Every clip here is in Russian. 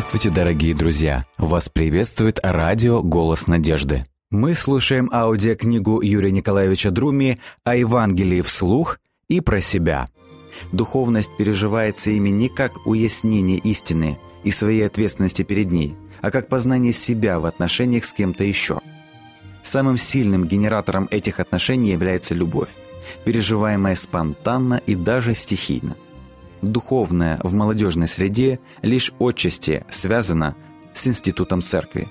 Здравствуйте, дорогие друзья! Вас приветствует радио «Голос надежды». Мы слушаем аудиокнигу Юрия Николаевича Друми о Евангелии вслух и про себя. Духовность переживается ими не как уяснение истины и своей ответственности перед ней, а как познание себя в отношениях с кем-то еще. Самым сильным генератором этих отношений является любовь, переживаемая спонтанно и даже стихийно – духовное в молодежной среде лишь отчасти связано с институтом церкви.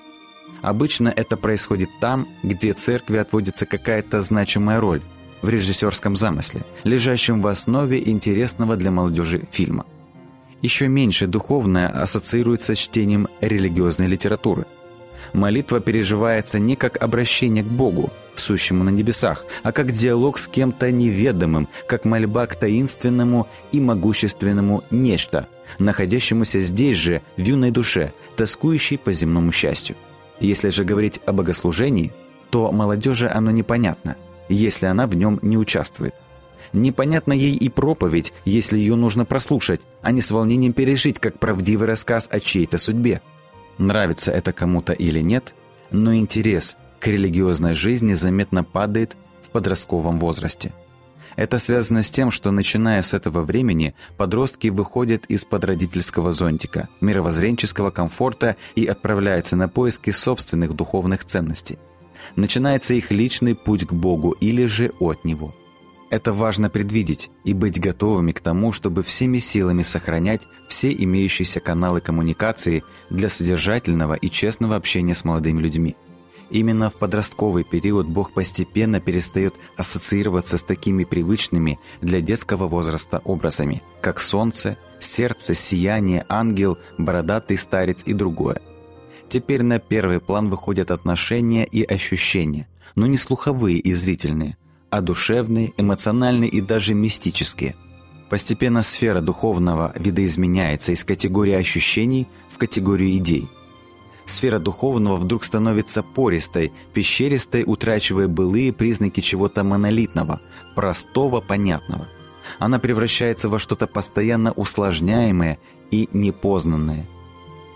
Обычно это происходит там, где церкви отводится какая-то значимая роль в режиссерском замысле, лежащем в основе интересного для молодежи фильма. Еще меньше духовное ассоциируется с чтением религиозной литературы. Молитва переживается не как обращение к Богу, сущему на небесах, а как диалог с кем-то неведомым, как мольба к таинственному и могущественному нечто, находящемуся здесь же, в юной душе, тоскующей по земному счастью. Если же говорить о богослужении, то молодежи оно непонятно, если она в нем не участвует. Непонятна ей и проповедь, если ее нужно прослушать, а не с волнением пережить, как правдивый рассказ о чьей-то судьбе. Нравится это кому-то или нет, но интерес к религиозной жизни заметно падает в подростковом возрасте. Это связано с тем, что начиная с этого времени подростки выходят из-под родительского зонтика, мировоззренческого комфорта и отправляются на поиски собственных духовных ценностей. Начинается их личный путь к Богу или же от Него. Это важно предвидеть и быть готовыми к тому, чтобы всеми силами сохранять все имеющиеся каналы коммуникации для содержательного и честного общения с молодыми людьми – Именно в подростковый период Бог постепенно перестает ассоциироваться с такими привычными для детского возраста образами, как солнце, сердце, сияние, ангел, бородатый старец и другое. Теперь на первый план выходят отношения и ощущения, но не слуховые и зрительные, а душевные, эмоциональные и даже мистические. Постепенно сфера духовного видоизменяется из категории ощущений в категорию идей – Сфера духовного вдруг становится пористой, пещеристой, утрачивая былые признаки чего-то монолитного, простого, понятного. Она превращается во что-то постоянно усложняемое и непознанное.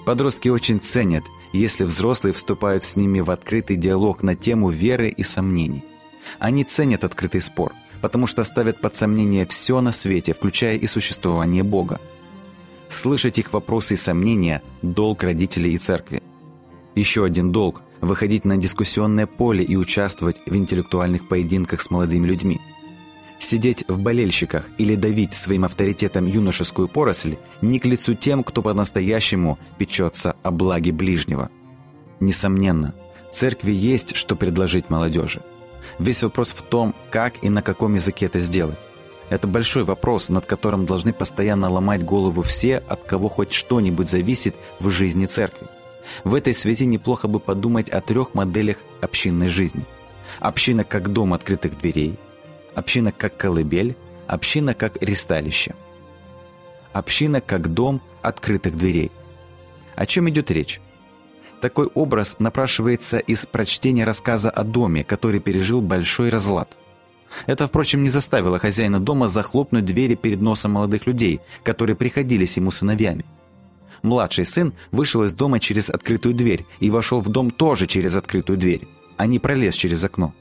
Подростки очень ценят, если взрослые вступают с ними в открытый диалог на тему веры и сомнений. Они ценят открытый спор, потому что ставят под сомнение все на свете, включая и существование Бога. Слышать их вопросы и сомнения – долг родителей и церкви. Еще один долг – выходить на дискуссионное поле и участвовать в интеллектуальных поединках с молодыми людьми. Сидеть в болельщиках или давить своим авторитетом юношескую поросль не к лицу тем, кто по-настоящему печется о благе ближнего. Несомненно, церкви есть, что предложить молодежи. Весь вопрос в том, как и на каком языке это сделать. Это большой вопрос, над которым должны постоянно ломать голову все, от кого хоть что-нибудь зависит в жизни церкви. В этой связи неплохо бы подумать о трех моделях общинной жизни. Община как дом открытых дверей, община как колыбель, община как ресталище. Община как дом открытых дверей. О чем идет речь? Такой образ напрашивается из прочтения рассказа о доме, который пережил большой разлад. Это, впрочем, не заставило хозяина дома захлопнуть двери перед носом молодых людей, которые приходились ему сыновьями. Младший сын вышел из дома через открытую дверь и вошел в дом тоже через открытую дверь, а не пролез через окно.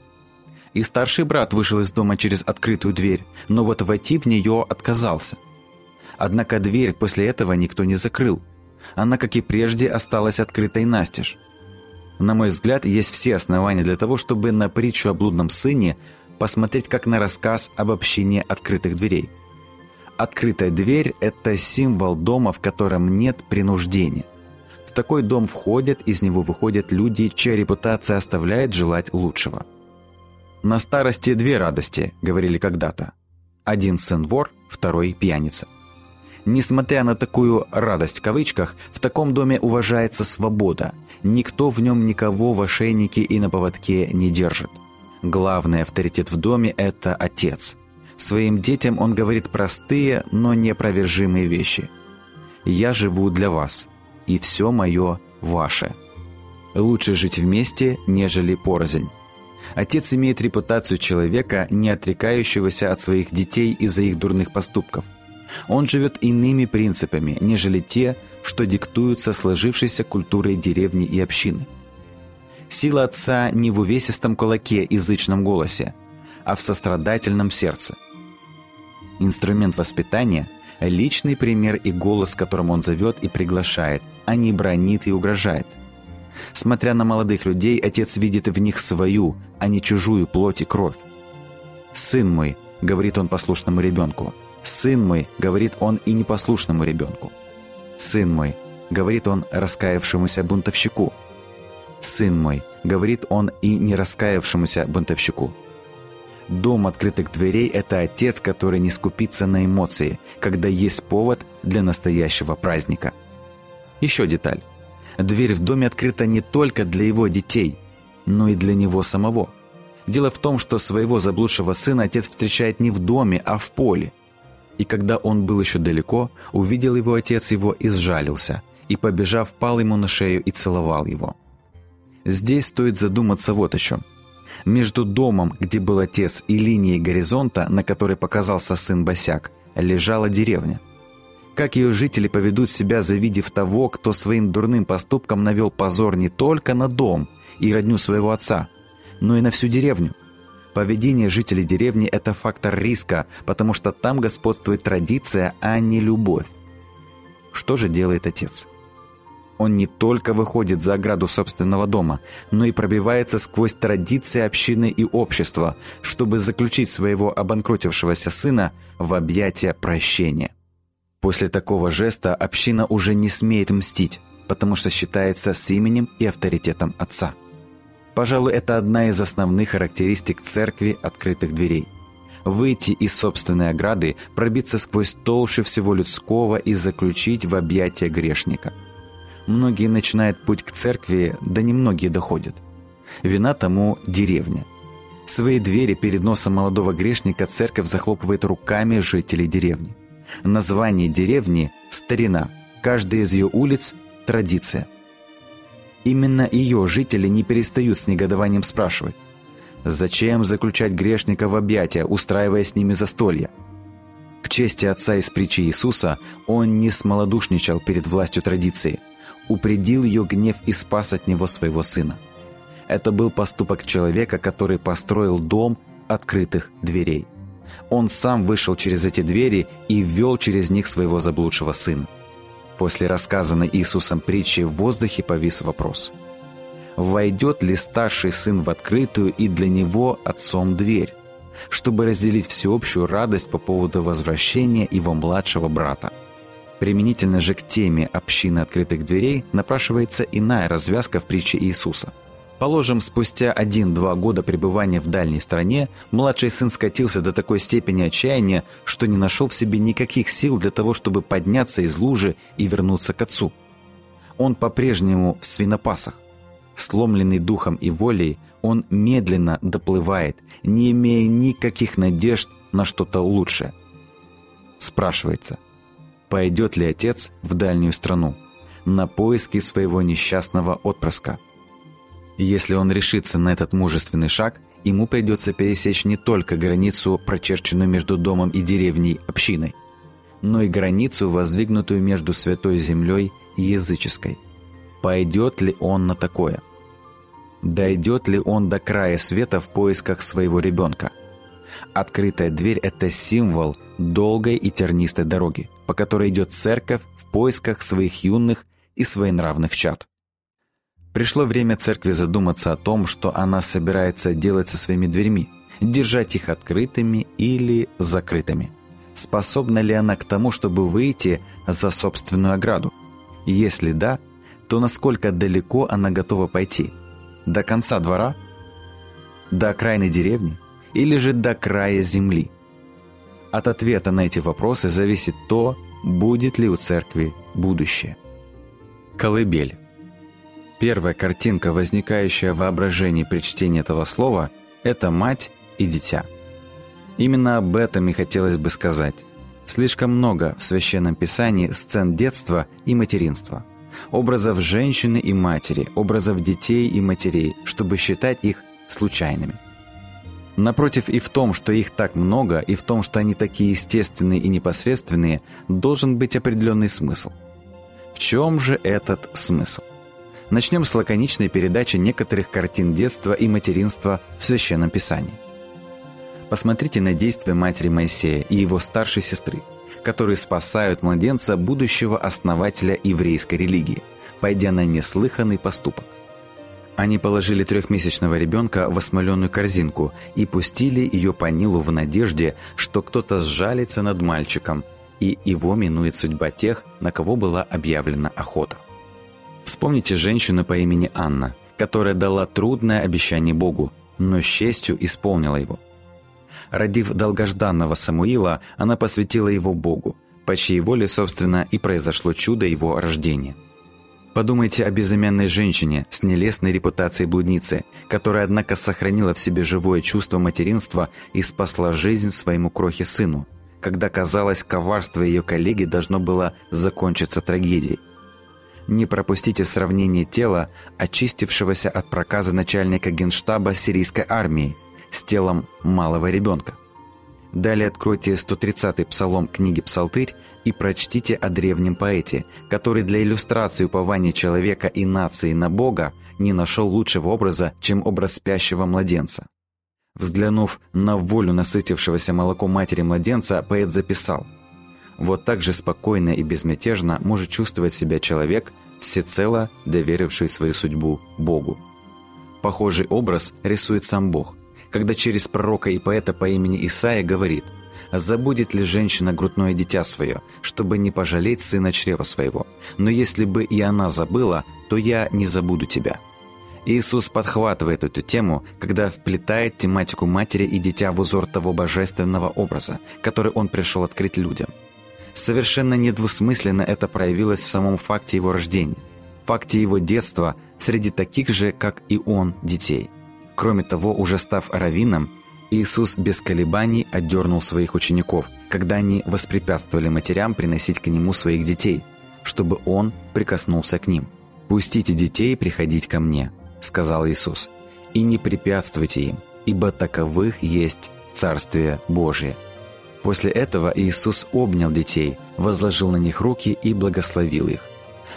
И старший брат вышел из дома через открытую дверь, но вот войти в нее отказался. Однако дверь после этого никто не закрыл. Она, как и прежде, осталась открытой настежь. На мой взгляд, есть все основания для того, чтобы на притчу о блудном сыне посмотреть как на рассказ об общине открытых дверей – Открытая дверь – это символ дома, в котором нет принуждения. В такой дом входят, из него выходят люди, чья репутация оставляет желать лучшего. «На старости две радости», – говорили когда-то. Один сын вор, второй пьяница. Несмотря на такую «радость» в кавычках, в таком доме уважается свобода. Никто в нем никого в ошейнике и на поводке не держит. Главный авторитет в доме – это отец – Своим детям он говорит простые, но непровержимые вещи. «Я живу для вас, и все мое ваше». Лучше жить вместе, нежели порознь. Отец имеет репутацию человека, не отрекающегося от своих детей из-за их дурных поступков. Он живет иными принципами, нежели те, что диктуются сложившейся культурой деревни и общины. Сила отца не в увесистом кулаке и зычном голосе, а в сострадательном сердце. Инструмент воспитания – личный пример и голос, которым он зовет и приглашает, а не бронит и угрожает. Смотря на молодых людей, отец видит в них свою, а не чужую плоть и кровь. «Сын мой», — говорит он послушному ребенку, «сын мой», — говорит он и непослушному ребенку. «Сын мой», — говорит он раскаявшемуся бунтовщику. «Сын мой», — говорит он и не раскаявшемуся бунтовщику. Дом открытых дверей – это отец, который не скупится на эмоции, когда есть повод для настоящего праздника. Еще деталь. Дверь в доме открыта не только для его детей, но и для него самого. Дело в том, что своего заблудшего сына отец встречает не в доме, а в поле. И когда он был еще далеко, увидел его отец его и сжалился, и, побежав, пал ему на шею и целовал его. Здесь стоит задуматься вот о чем – между домом, где был отец, и линией горизонта, на которой показался сын Босяк, лежала деревня. Как ее жители поведут себя, завидев того, кто своим дурным поступком навел позор не только на дом и родню своего отца, но и на всю деревню? Поведение жителей деревни – это фактор риска, потому что там господствует традиция, а не любовь. Что же делает отец? Он не только выходит за ограду собственного дома, но и пробивается сквозь традиции общины и общества, чтобы заключить своего обанкротившегося сына в объятия прощения. После такого жеста община уже не смеет мстить, потому что считается с именем и авторитетом отца. Пожалуй, это одна из основных характеристик церкви открытых дверей. Выйти из собственной ограды, пробиться сквозь толщу всего людского и заключить в объятия грешника – Многие начинают путь к церкви, да немногие доходят. Вина тому деревня. Свои двери перед носом молодого грешника церковь захлопывает руками жителей деревни. Название деревни – старина, каждая из ее улиц – традиция. Именно ее жители не перестают с негодованием спрашивать, зачем заключать грешника в объятия, устраивая с ними застолья? К чести отца из притчи Иисуса, он не смолодушничал перед властью традиции – упредил ее гнев и спас от него своего сына. Это был поступок человека, который построил дом открытых дверей. Он сам вышел через эти двери и ввел через них своего заблудшего сына. После рассказанной Иисусом притчи в воздухе повис вопрос. Войдет ли старший сын в открытую и для него отцом дверь, чтобы разделить всеобщую радость по поводу возвращения его младшего брата? Применительно же к теме общины открытых дверей напрашивается иная развязка в притче Иисуса. Положим, спустя один-два года пребывания в дальней стране, младший сын скатился до такой степени отчаяния, что не нашел в себе никаких сил для того, чтобы подняться из лужи и вернуться к отцу. Он по-прежнему в свинопасах. Сломленный духом и волей, он медленно доплывает, не имея никаких надежд на что-то лучшее. Спрашивается – пойдет ли отец в дальнюю страну, на поиски своего несчастного отпрыска. Если он решится на этот мужественный шаг, ему придется пересечь не только границу, прочерченную между домом и деревней общиной, но и границу, воздвигнутую между святой землей и языческой. Пойдет ли он на такое? Дойдет ли он до края света в поисках своего ребенка? Открытая дверь – это символ долгой и тернистой дороги, по которой идет церковь в поисках своих юных и своенравных чад. Пришло время церкви задуматься о том, что она собирается делать со своими дверьми, держать их открытыми или закрытыми. Способна ли она к тому, чтобы выйти за собственную ограду? Если да, то насколько далеко она готова пойти? До конца двора? До окраины деревни? Или же до края земли? От ответа на эти вопросы зависит то, будет ли у церкви будущее. Колыбель. Первая картинка, возникающая в воображении при чтении этого слова, это мать и дитя. Именно об этом и хотелось бы сказать. Слишком много в Священном Писании сцен детства и материнства. Образов женщины и матери, образов детей и матерей, чтобы считать их случайными. Напротив, и в том, что их так много, и в том, что они такие естественные и непосредственные, должен быть определенный смысл. В чем же этот смысл? Начнем с лаконичной передачи некоторых картин детства и материнства в Священном Писании. Посмотрите на действия матери Моисея и его старшей сестры, которые спасают младенца будущего основателя еврейской религии, пойдя на неслыханный поступок. Они положили трехмесячного ребенка в осмоленную корзинку и пустили ее по Нилу в надежде, что кто-то сжалится над мальчиком, и его минует судьба тех, на кого была объявлена охота. Вспомните женщину по имени Анна, которая дала трудное обещание Богу, но с честью исполнила его. Родив долгожданного Самуила, она посвятила его Богу, по чьей воле, собственно, и произошло чудо его рождения. Подумайте о безымянной женщине с нелестной репутацией блудницы, которая, однако, сохранила в себе живое чувство материнства и спасла жизнь своему крохе сыну, когда, казалось, коварство ее коллеги должно было закончиться трагедией. Не пропустите сравнение тела, очистившегося от проказа начальника генштаба сирийской армии, с телом малого ребенка. Далее откройте 130-й псалом книги «Псалтырь» и прочтите о древнем поэте, который для иллюстрации упования человека и нации на Бога не нашел лучшего образа, чем образ спящего младенца. Взглянув на волю насытившегося молоком матери младенца, поэт записал «Вот так же спокойно и безмятежно может чувствовать себя человек, всецело доверивший свою судьбу Богу». Похожий образ рисует сам Бог – когда через пророка и поэта по имени Исаия говорит «Забудет ли женщина грудное дитя свое, чтобы не пожалеть сына чрева своего? Но если бы и она забыла, то я не забуду тебя». Иисус подхватывает эту тему, когда вплетает тематику матери и дитя в узор того божественного образа, который он пришел открыть людям. Совершенно недвусмысленно это проявилось в самом факте его рождения, факте его детства среди таких же, как и он, детей – Кроме того, уже став раввином, Иисус без колебаний отдернул своих учеников, когда они воспрепятствовали матерям приносить к Нему своих детей, чтобы Он прикоснулся к ним. «Пустите детей приходить ко Мне», — сказал Иисус, — «и не препятствуйте им, ибо таковых есть Царствие Божие». После этого Иисус обнял детей, возложил на них руки и благословил их.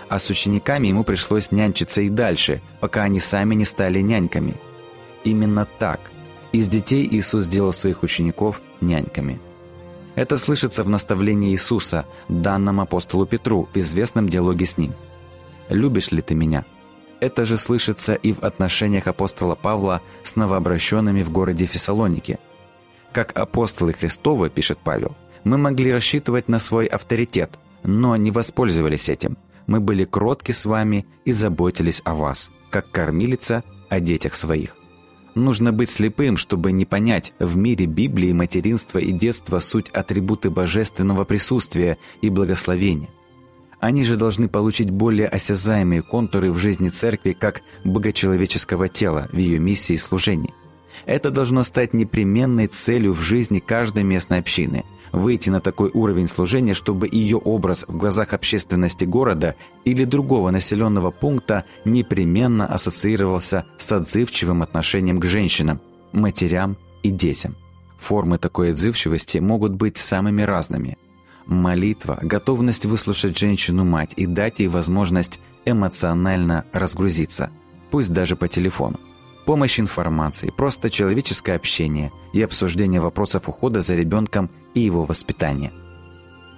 А с учениками ему пришлось нянчиться и дальше, пока они сами не стали няньками – именно так. Из детей Иисус сделал своих учеников няньками. Это слышится в наставлении Иисуса, данном апостолу Петру в известном диалоге с ним. «Любишь ли ты меня?» Это же слышится и в отношениях апостола Павла с новообращенными в городе Фессалоники. Как апостолы Христовы, пишет Павел, мы могли рассчитывать на свой авторитет, но не воспользовались этим. Мы были кротки с вами и заботились о вас, как кормилица о детях своих. Нужно быть слепым, чтобы не понять, в мире Библии материнство и детство – суть атрибуты божественного присутствия и благословения. Они же должны получить более осязаемые контуры в жизни церкви как богочеловеческого тела в ее миссии и служении. Это должно стать непременной целью в жизни каждой местной общины – выйти на такой уровень служения, чтобы ее образ в глазах общественности города или другого населенного пункта непременно ассоциировался с отзывчивым отношением к женщинам, матерям и детям. Формы такой отзывчивости могут быть самыми разными. Молитва, готовность выслушать женщину-мать и дать ей возможность эмоционально разгрузиться, пусть даже по телефону помощь информации, просто человеческое общение и обсуждение вопросов ухода за ребенком и его воспитания.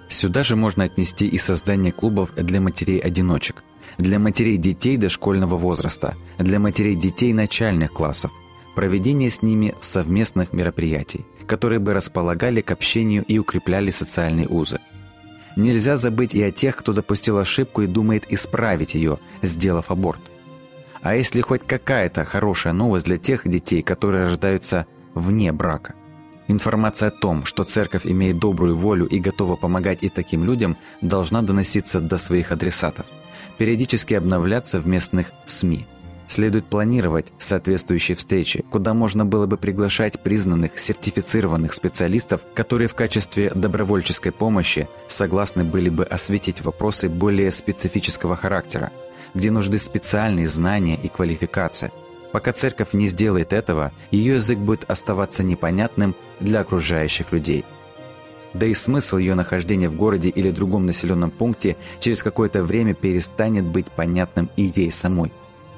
Сюда же можно отнести и создание клубов для матерей-одиночек, для матерей детей дошкольного возраста, для матерей детей начальных классов, проведение с ними совместных мероприятий, которые бы располагали к общению и укрепляли социальные узы. Нельзя забыть и о тех, кто допустил ошибку и думает исправить ее, сделав аборт – а если хоть какая-то хорошая новость для тех детей, которые рождаются вне брака? Информация о том, что церковь имеет добрую волю и готова помогать и таким людям, должна доноситься до своих адресатов, периодически обновляться в местных СМИ. Следует планировать соответствующие встречи, куда можно было бы приглашать признанных, сертифицированных специалистов, которые в качестве добровольческой помощи согласны были бы осветить вопросы более специфического характера, где нужны специальные знания и квалификация. Пока церковь не сделает этого, ее язык будет оставаться непонятным для окружающих людей. Да и смысл ее нахождения в городе или другом населенном пункте через какое-то время перестанет быть понятным и ей самой.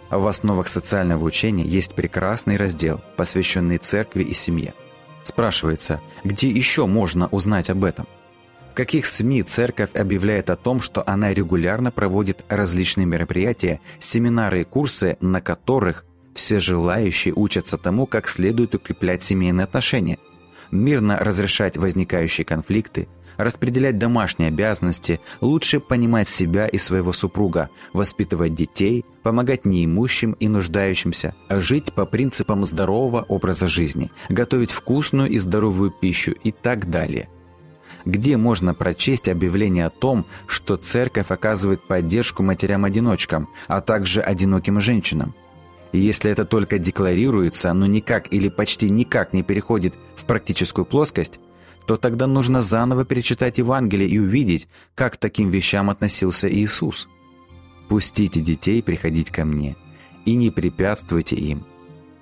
В основах социального учения есть прекрасный раздел, посвященный церкви и семье. Спрашивается, где еще можно узнать об этом? В каких СМИ церковь объявляет о том, что она регулярно проводит различные мероприятия, семинары и курсы, на которых все желающие учатся тому, как следует укреплять семейные отношения, мирно разрешать возникающие конфликты, распределять домашние обязанности, лучше понимать себя и своего супруга, воспитывать детей, помогать неимущим и нуждающимся, жить по принципам здорового образа жизни, готовить вкусную и здоровую пищу и так далее. Где можно прочесть объявление о том, что церковь оказывает поддержку матерям-одиночкам, а также одиноким женщинам? Если это только декларируется, но никак или почти никак не переходит в практическую плоскость, то тогда нужно заново перечитать Евангелие и увидеть, как к таким вещам относился Иисус. «Пустите детей приходить ко мне, и не препятствуйте им».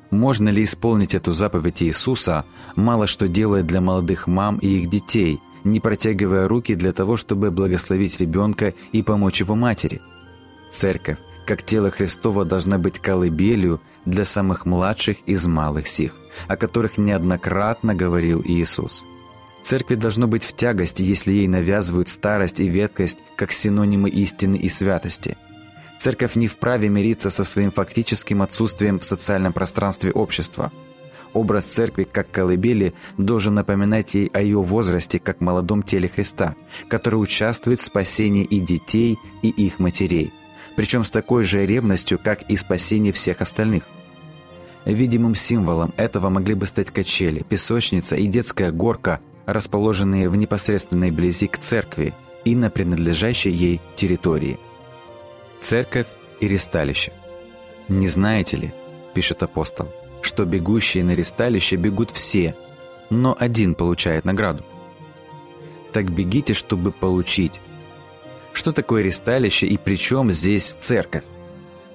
Можно ли исполнить эту заповедь Иисуса, мало что делая для молодых мам и их детей, не протягивая руки для того, чтобы благословить ребенка и помочь его матери? Церковь как тело Христово должна быть колыбелью для самых младших из малых сих, о которых неоднократно говорил Иисус. Церкви должно быть в тягости, если ей навязывают старость и веткость как синонимы истины и святости. Церковь не вправе мириться со своим фактическим отсутствием в социальном пространстве общества. Образ церкви как колыбели должен напоминать ей о ее возрасте как молодом теле Христа, который участвует в спасении и детей, и их матерей – причем с такой же ревностью, как и спасение всех остальных. Видимым символом этого могли бы стать качели, песочница и детская горка, расположенные в непосредственной близи к церкви и на принадлежащей ей территории. Церковь и ресталище. «Не знаете ли, — пишет апостол, — что бегущие на ресталище бегут все, но один получает награду? Так бегите, чтобы получить, что такое ристалище и при чем здесь церковь?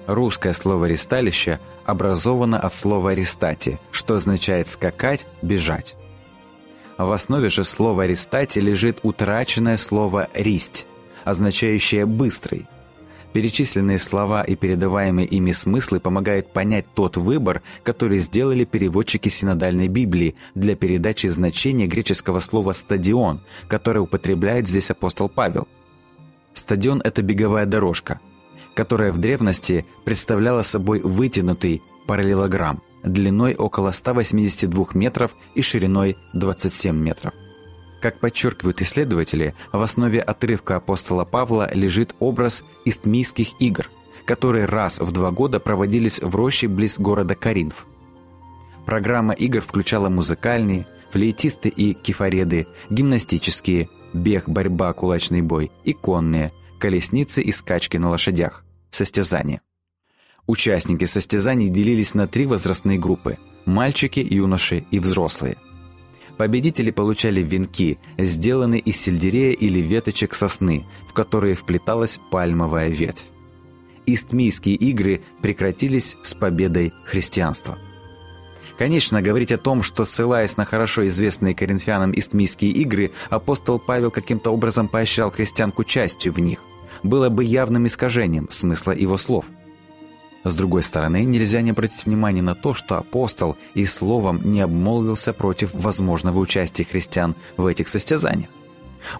Русское слово «ристалище» образовано от слова «ристати», что означает «скакать», «бежать». В основе же слова «ристати» лежит утраченное слово «ристь», означающее «быстрый». Перечисленные слова и передаваемые ими смыслы помогают понять тот выбор, который сделали переводчики синодальной Библии для передачи значения греческого слова «стадион», которое употребляет здесь апостол Павел – Стадион – это беговая дорожка, которая в древности представляла собой вытянутый параллелограмм длиной около 182 метров и шириной 27 метров. Как подчеркивают исследователи, в основе отрывка апостола Павла лежит образ истмийских игр, которые раз в два года проводились в роще близ города Каринф. Программа игр включала музыкальные, флейтисты и кефареды, гимнастические, бег, борьба, кулачный бой и конные, колесницы и скачки на лошадях, состязания. Участники состязаний делились на три возрастные группы – мальчики, юноши и взрослые. Победители получали венки, сделанные из сельдерея или веточек сосны, в которые вплеталась пальмовая ветвь. Истмийские игры прекратились с победой христианства – Конечно, говорить о том, что, ссылаясь на хорошо известные коринфянам истмийские игры, апостол Павел каким-то образом поощрял христиан к участию в них, было бы явным искажением смысла его слов. С другой стороны, нельзя не обратить внимание на то, что апостол и словом не обмолвился против возможного участия христиан в этих состязаниях.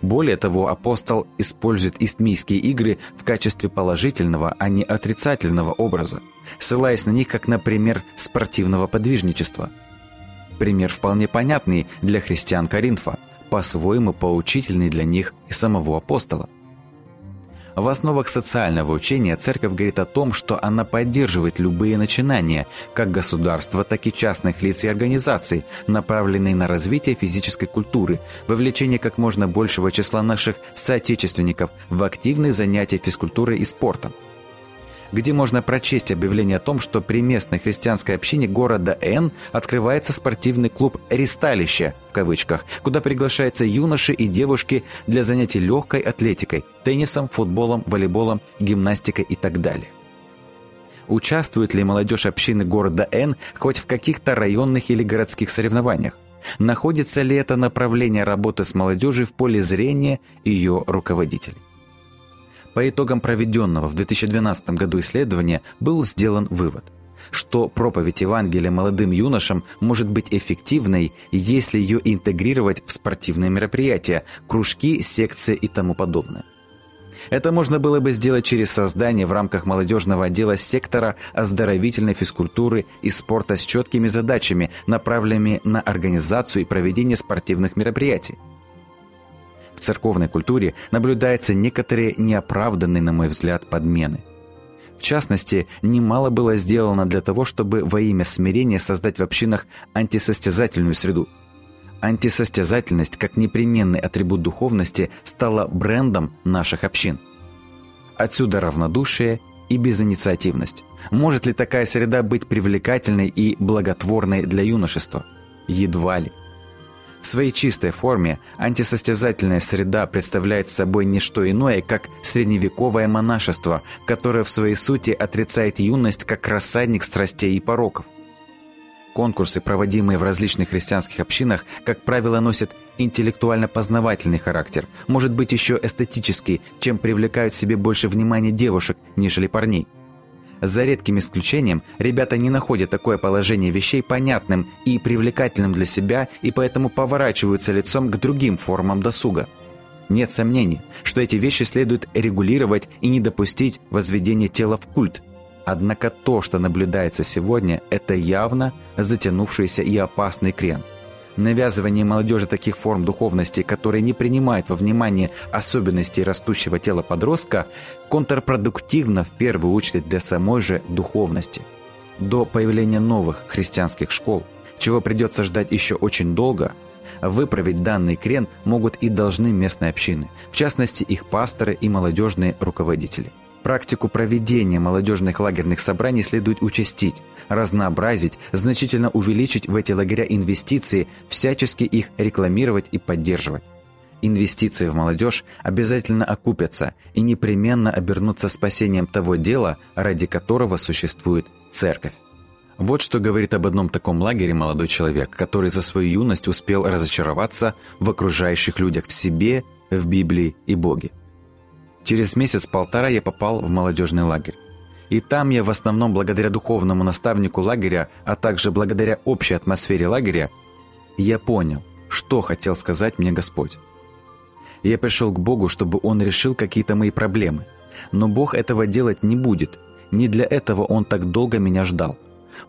Более того, апостол использует истмийские игры в качестве положительного, а не отрицательного образа, ссылаясь на них как на пример спортивного подвижничества. Пример вполне понятный для христиан Коринфа, по-своему поучительный для них и самого апостола. В основах социального учения церковь говорит о том, что она поддерживает любые начинания, как государства, так и частных лиц и организаций, направленные на развитие физической культуры, вовлечение как можно большего числа наших соотечественников в активные занятия физкультурой и спортом где можно прочесть объявление о том, что при местной христианской общине города Н открывается спортивный клуб «Ристалище», в кавычках, куда приглашаются юноши и девушки для занятий легкой атлетикой, теннисом, футболом, волейболом, гимнастикой и так далее. Участвует ли молодежь общины города Н хоть в каких-то районных или городских соревнованиях? Находится ли это направление работы с молодежью в поле зрения ее руководителей? По итогам проведенного в 2012 году исследования был сделан вывод, что проповедь Евангелия молодым юношам может быть эффективной, если ее интегрировать в спортивные мероприятия, кружки, секции и тому подобное. Это можно было бы сделать через создание в рамках молодежного отдела сектора оздоровительной физкультуры и спорта с четкими задачами, направленными на организацию и проведение спортивных мероприятий. Церковной культуре наблюдаются некоторые неоправданные, на мой взгляд, подмены. В частности, немало было сделано для того, чтобы во имя смирения создать в общинах антисостязательную среду. Антисостязательность, как непременный атрибут духовности, стала брендом наших общин. Отсюда равнодушие и безинициативность. Может ли такая среда быть привлекательной и благотворной для юношества? Едва ли. В своей чистой форме антисостязательная среда представляет собой не что иное, как средневековое монашество, которое в своей сути отрицает юность как рассадник страстей и пороков. Конкурсы, проводимые в различных христианских общинах, как правило, носят интеллектуально-познавательный характер, может быть еще эстетический, чем привлекают себе больше внимания девушек, нежели парней. За редким исключением, ребята не находят такое положение вещей понятным и привлекательным для себя и поэтому поворачиваются лицом к другим формам досуга. Нет сомнений, что эти вещи следует регулировать и не допустить возведения тела в культ. Однако то, что наблюдается сегодня, это явно затянувшийся и опасный крен – Навязывание молодежи таких форм духовности, которые не принимают во внимание особенностей растущего тела подростка, контрпродуктивно в первую очередь для самой же духовности. До появления новых христианских школ, чего придется ждать еще очень долго, выправить данный крен могут и должны местные общины, в частности их пасторы и молодежные руководители – Практику проведения молодежных лагерных собраний следует участить, разнообразить, значительно увеличить в эти лагеря инвестиции, всячески их рекламировать и поддерживать. Инвестиции в молодежь обязательно окупятся и непременно обернутся спасением того дела, ради которого существует церковь. Вот что говорит об одном таком лагере молодой человек, который за свою юность успел разочароваться в окружающих людях в себе, в Библии и Боге. Через месяц-полтора я попал в молодежный лагерь. И там я в основном благодаря духовному наставнику лагеря, а также благодаря общей атмосфере лагеря, я понял, что хотел сказать мне Господь. Я пришел к Богу, чтобы Он решил какие-то мои проблемы. Но Бог этого делать не будет. Не для этого Он так долго меня ждал.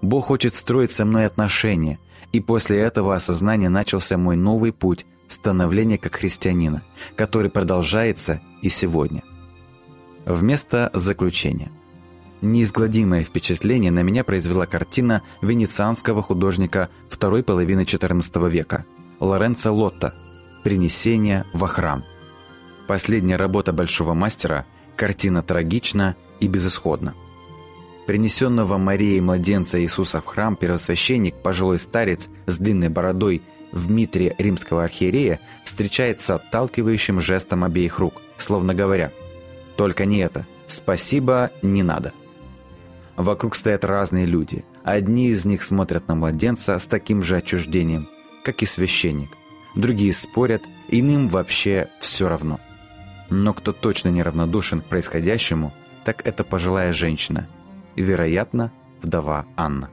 Бог хочет строить со мной отношения. И после этого осознания начался мой новый путь становления как христианина, который продолжается и сегодня. Вместо заключения. Неизгладимое впечатление на меня произвела картина венецианского художника второй половины XIV века Лоренцо Лотто «Принесение во храм». Последняя работа большого мастера, картина трагична и безысходна. Принесенного Марией младенца Иисуса в храм первосвященник, пожилой старец с длинной бородой в митре римского архиерея встречает с отталкивающим жестом обеих рук, словно говоря «Только не это. Спасибо, не надо». Вокруг стоят разные люди. Одни из них смотрят на младенца с таким же отчуждением, как и священник. Другие спорят, иным вообще все равно. Но кто точно неравнодушен к происходящему, так это пожилая женщина, вероятно, вдова Анна.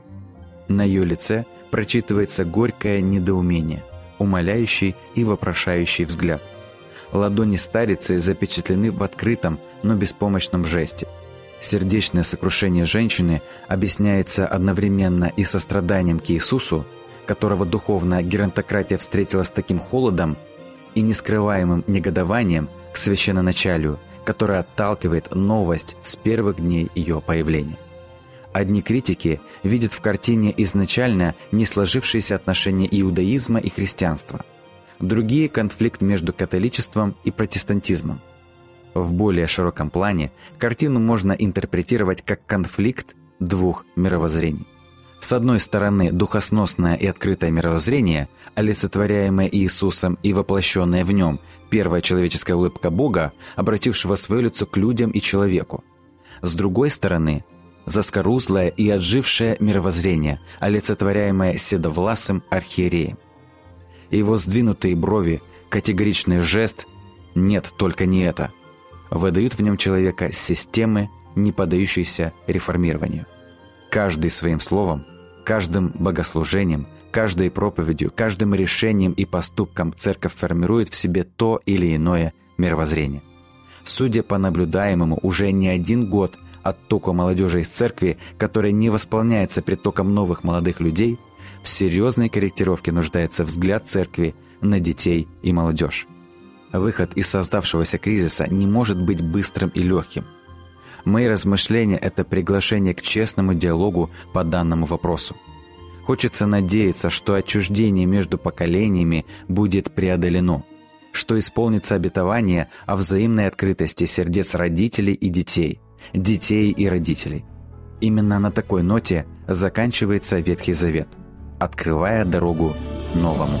На ее лице прочитывается горькое недоумение, умоляющий и вопрошающий взгляд. Ладони старицы запечатлены в открытом, но беспомощном жесте. Сердечное сокрушение женщины объясняется одновременно и состраданием к Иисусу, которого духовная геронтократия встретила с таким холодом, и нескрываемым негодованием к священноначалию, которое отталкивает новость с первых дней ее появления. Одни критики видят в картине изначально не сложившиеся отношения иудаизма и христианства, другие – конфликт между католичеством и протестантизмом. В более широком плане картину можно интерпретировать как конфликт двух мировоззрений. С одной стороны, духосносное и открытое мировоззрение, олицетворяемое Иисусом и воплощенное в нем, первая человеческая улыбка Бога, обратившего свое лицо к людям и человеку. С другой стороны, заскорузлое и отжившее мировоззрение, олицетворяемое седовласым архиереем. Его сдвинутые брови, категоричный жест «нет, только не это» выдают в нем человека системы, не поддающейся реформированию. Каждый своим словом, каждым богослужением, каждой проповедью, каждым решением и поступком церковь формирует в себе то или иное мировоззрение. Судя по наблюдаемому, уже не один год оттоку молодежи из церкви, которая не восполняется притоком новых молодых людей, в серьезной корректировке нуждается взгляд церкви на детей и молодежь. Выход из создавшегося кризиса не может быть быстрым и легким. Мои размышления – это приглашение к честному диалогу по данному вопросу. Хочется надеяться, что отчуждение между поколениями будет преодолено, что исполнится обетование о взаимной открытости сердец родителей и детей, детей и родителей. Именно на такой ноте заканчивается Ветхий Завет, открывая дорогу новому.